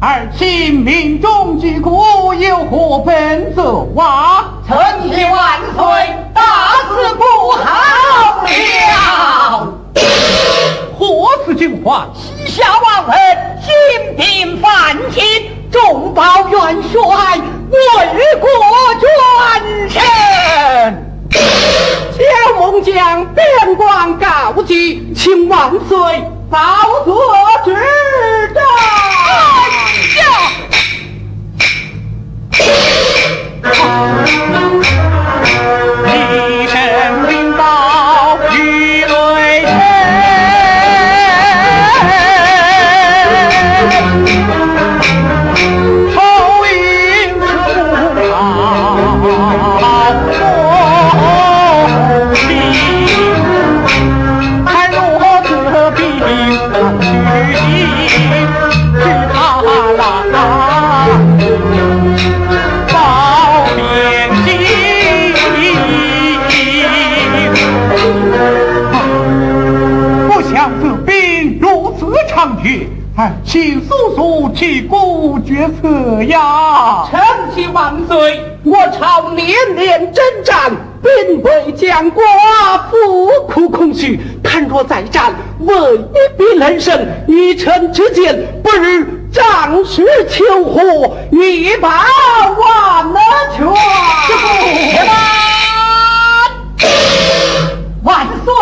而今命中之故，有何本奏啊？臣妾万岁，大事不好了！何此惊慌？西夏王恩兴兵犯秦，众报元帅为国捐身。小孟将边关告急，请万岁早做指战。一此呀！臣妾万岁！我朝连连征战，兵贵将寡，富苦空虚。倘若再战，未必能胜。依臣之见，不如仗势求和，以报万全。万岁，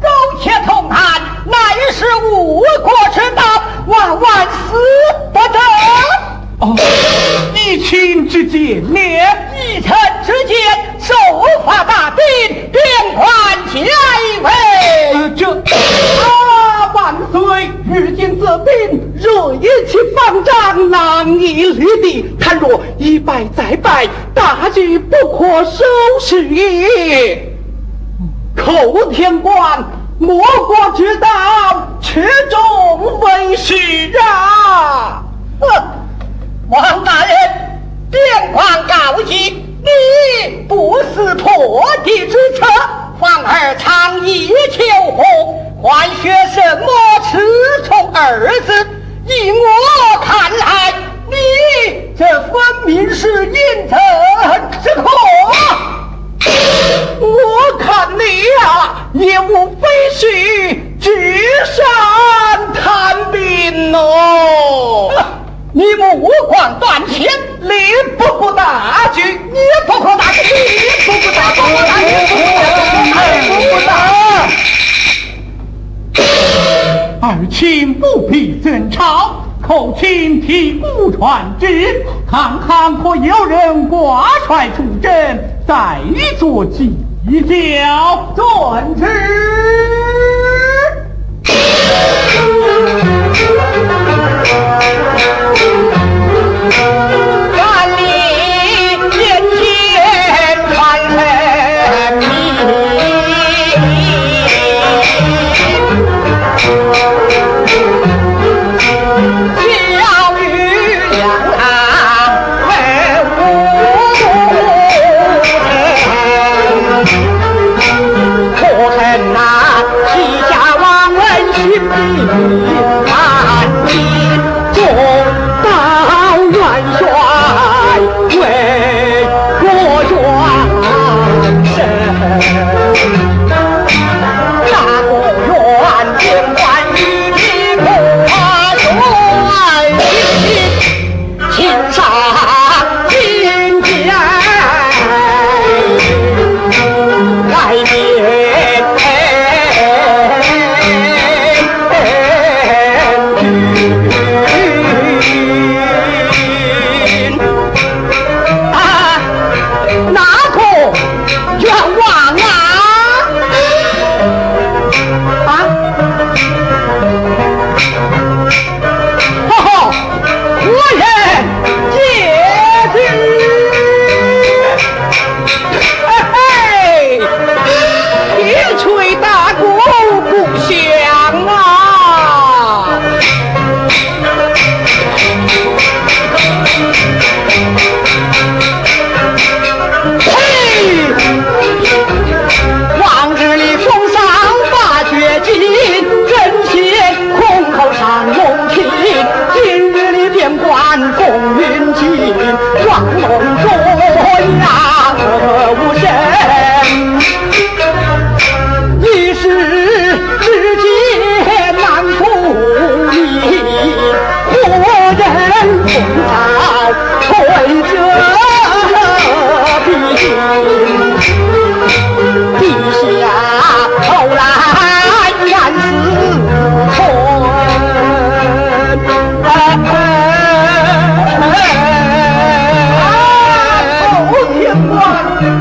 苟且从汉，乃是误国之道，万万死不得。哦，依卿之见呢？依臣之见，守法大兵，边关加围。呃，这啊，万岁！如今这兵若一起方丈，难以立敌。倘若一败再败，大局不可收拾也。寇天官，莫国之道，持重为实啊！哼，王大人，边关告急，你不思破敌之策，反而藏意求和，还学什么“恃宠”二字？依我看来，你这分明是引臣之祸。我看你呀、也无非是纸上谈兵哦。你目光断前，你不顾大局，你不可大局，你不可大局，不可大局，不可大局。二卿不必争吵，寇卿替孤传旨，看看可有人挂帅出征，再做计较。遵旨。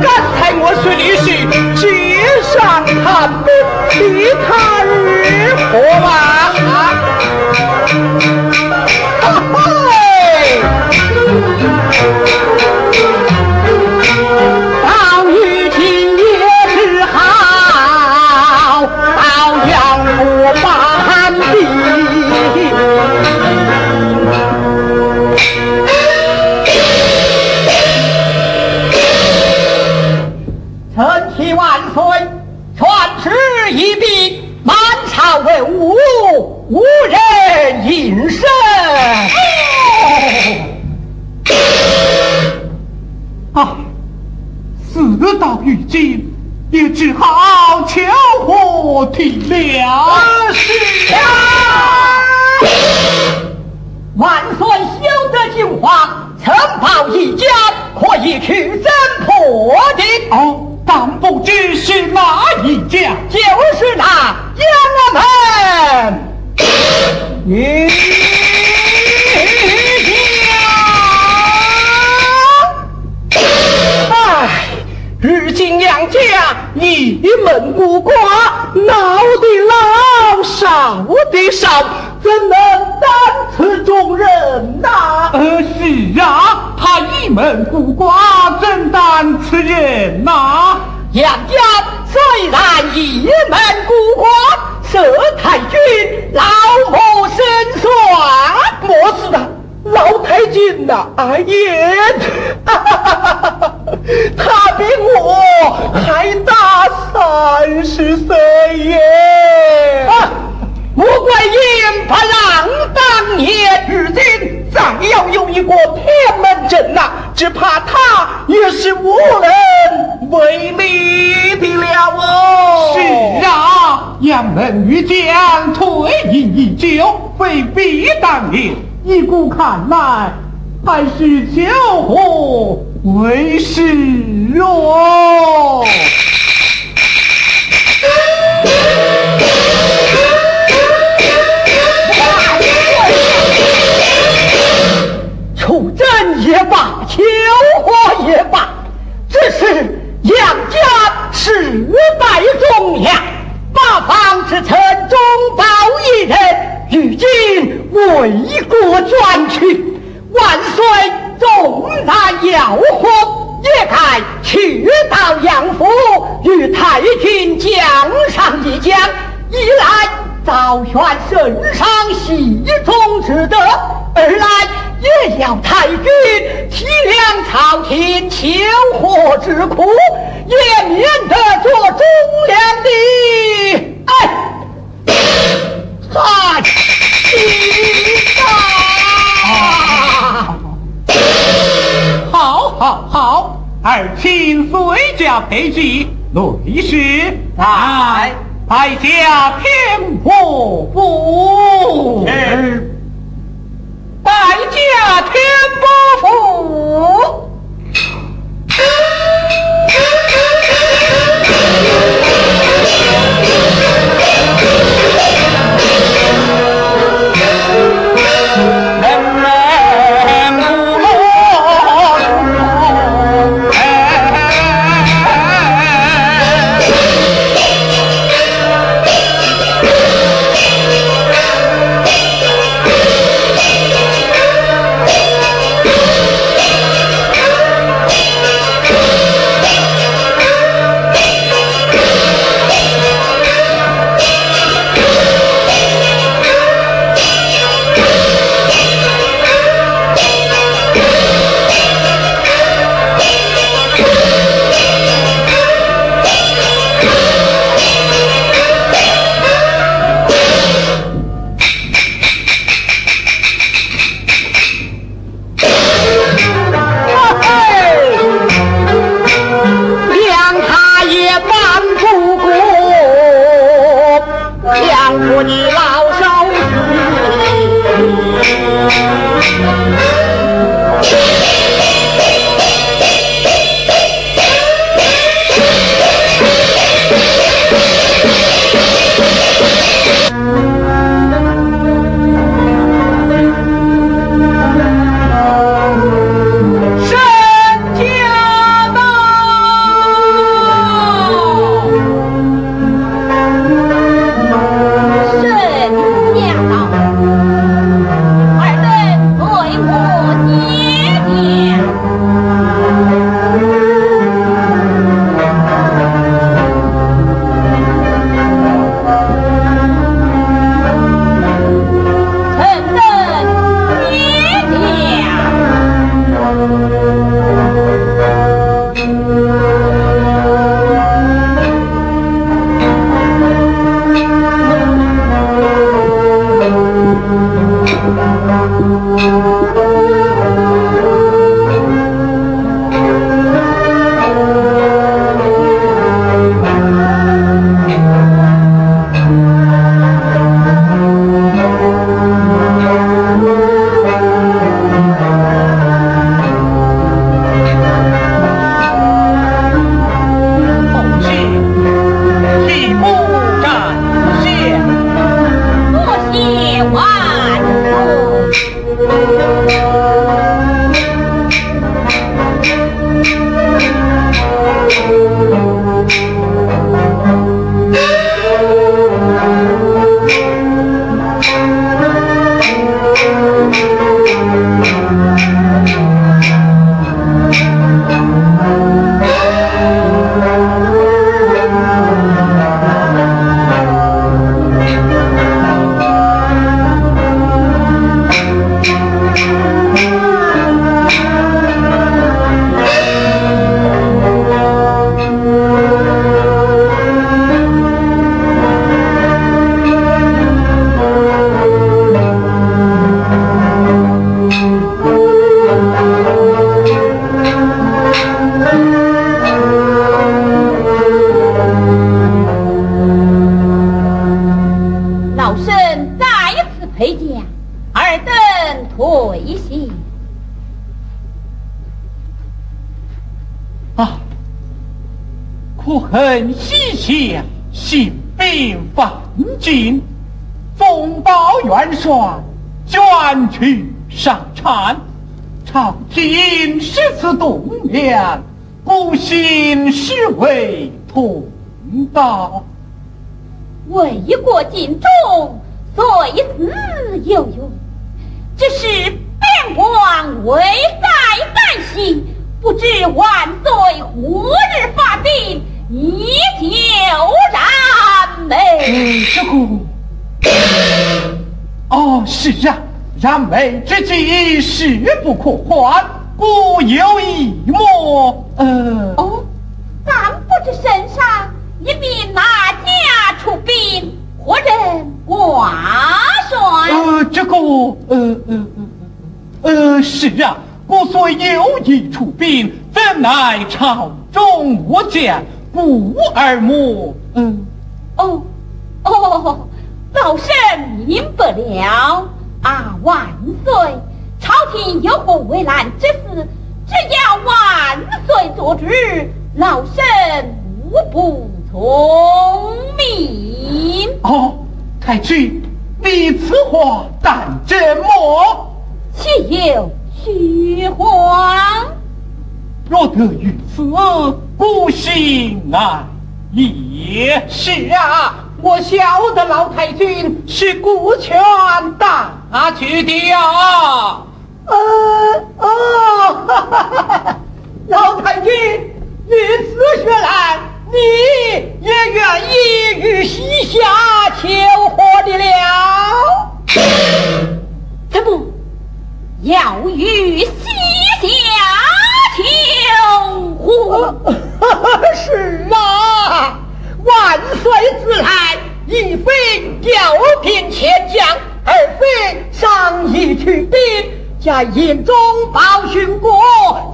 刚才我说的是纸上谈兵你他日何来到如今，也只好求和体谅。是啊，万岁休得惊慌，呈报一家，可以去侦破的。哦，但不知是哪一家？就是那杨门女家。唉，如今两家一门孤寡，老的老，少的少，怎能担此重任呐？呃，是啊，他一门孤寡，怎担此任呐？杨家虽然一门孤寡，佘太君老母身算，莫是的，老太君呐，阿爷，他比我还大三十岁耶！啊，穆桂英不让当年，如今再要有一个天门阵呐、只怕他也是无能为力的了哦。是啊，杨门玉将退隐已久，未必当年。依古看来，还是求和为是哦。出征也罢，求和也罢，只是杨家世代忠良，八方之臣中保一人，如今为国捐躯，万岁纵然要活，也该去到杨府，与太君讲上一讲，一来昭宣圣上喜中之德，二来也要太君体谅朝廷求和之苦，也免得做忠良的哎，汉心啊！好，好，好，儿亲随驾陪祭，内侍来拜下天婆府。是拜驾天波恨西夏兴兵犯境，风暴元帅卷去上禅，朝廷十此动量，不幸是为同道。为国尽忠，所以死有。用，只是边关危在旦夕，不知万岁何日发兵。你就燃眉，这个哦，是啊，燃眉之急势不可缓，故有一谋。呃，哦，咱不知身上一名哪家出兵，何人挂帅？呃，这个，呃呃呃呃，是啊，故虽有意出兵，怎奈朝中无将。故而莫，嗯，哦，哦，老身明白了。啊，万岁！朝廷有何为难之事，只要万岁做主，老身无不从命。哦，太君，你此话当真么？岂有虚谎？若得于此，不幸啊！也是啊，我晓得老太君是顾全大局的呀。呃哦，哈哈哈哈老太君，你此说来，你也愿意与西夏求和的了？怎么要与在营中报讯过，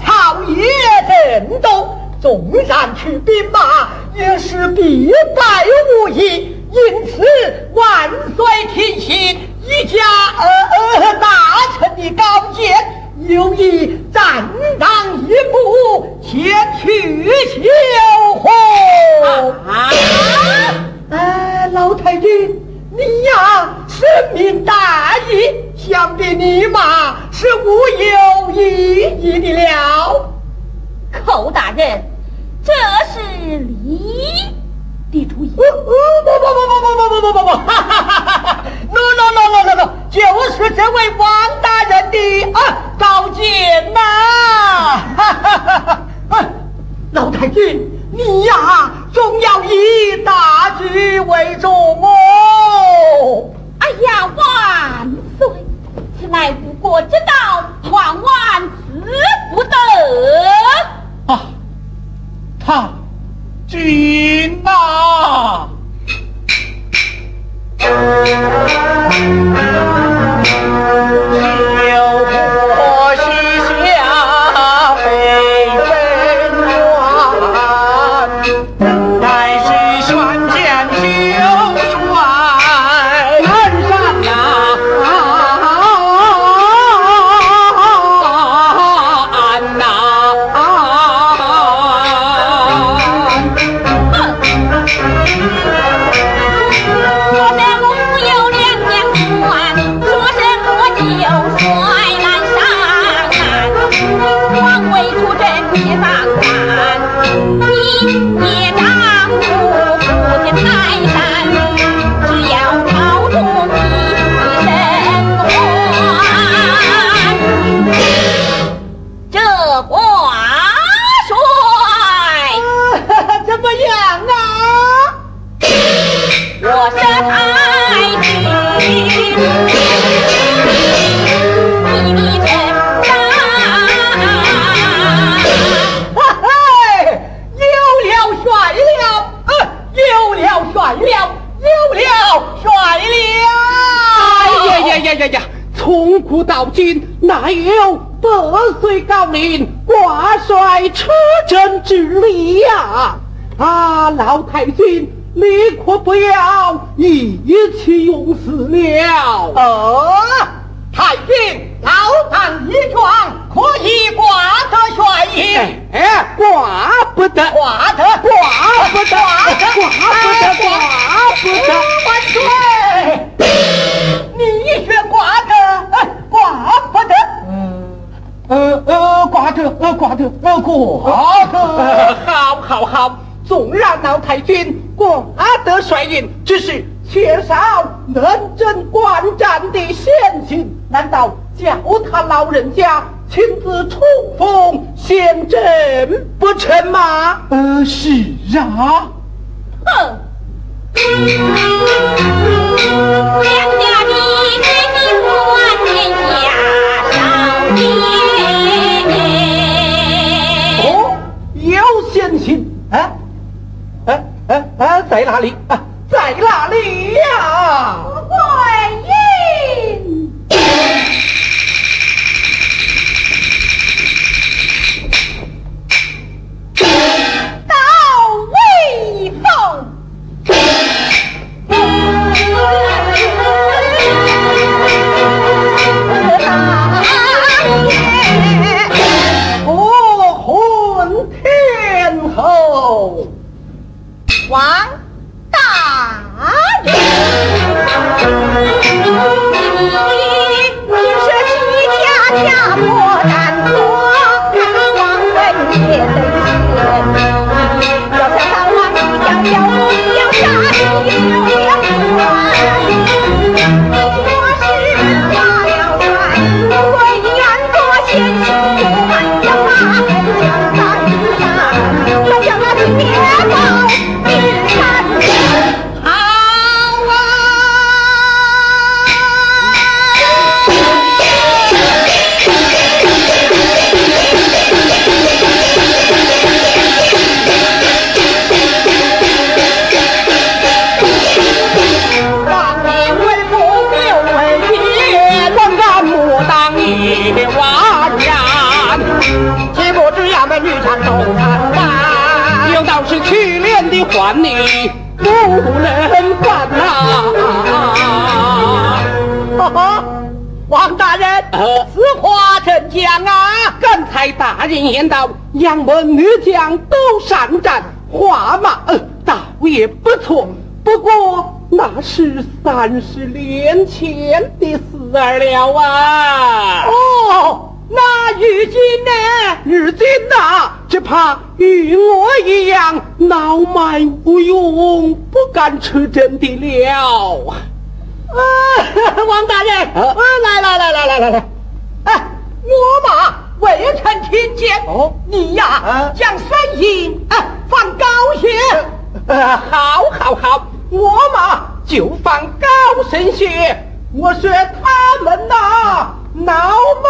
朝野震动。纵然去兵马，也是必败无疑。因此，万岁听信一家大臣的高见。有意暂让一步前去求和。啊！哎，老太君，你呀，深明大义，想必你嘛是无有异议的了。寇大人，这是你的主意。不不不不不不不不不不！哈哈哈哈哈！no no no no no no，就是这位王大人的啊。高见呐！哈哈哈哈老太君，你呀，总要以大局为重哦。哎呀，万岁！此乃无国之道，万万死不得。啊，他君呐！不争你咋办？你你。从古到今，哪有百岁高龄挂帅出征之礼呀？啊，老太君，你可不要意气用事了。哦，太君，老唐一状可以挂得帅印。哎，挂不得，挂得，挂不得，挂不得，挂不得，挂不得。万岁！你却挂得，挂不得。呃呃，挂得，呃挂得，呃挂得。好，好，好。纵然老太君挂得帅印，只是缺少能征观战的先行，难道叫他老人家亲自冲锋陷阵不成吗？呃，是啊。哼！两家的哎哎！在哪里啊？在哪里呀？怀孕。到人言道，杨门女将都善战，画马呃倒也不错。不过那是三十年前的事儿了啊。哦，那如今呢？如今呐、只怕与我一样脑满无用，不敢出征的了。啊，王大人，啊，来来来来来来来，哎，我嘛未曾听见。哦你呀，啊将声音啊放高些。呃，好，好，好，我嘛就放高声些。我说他们呐、脑脉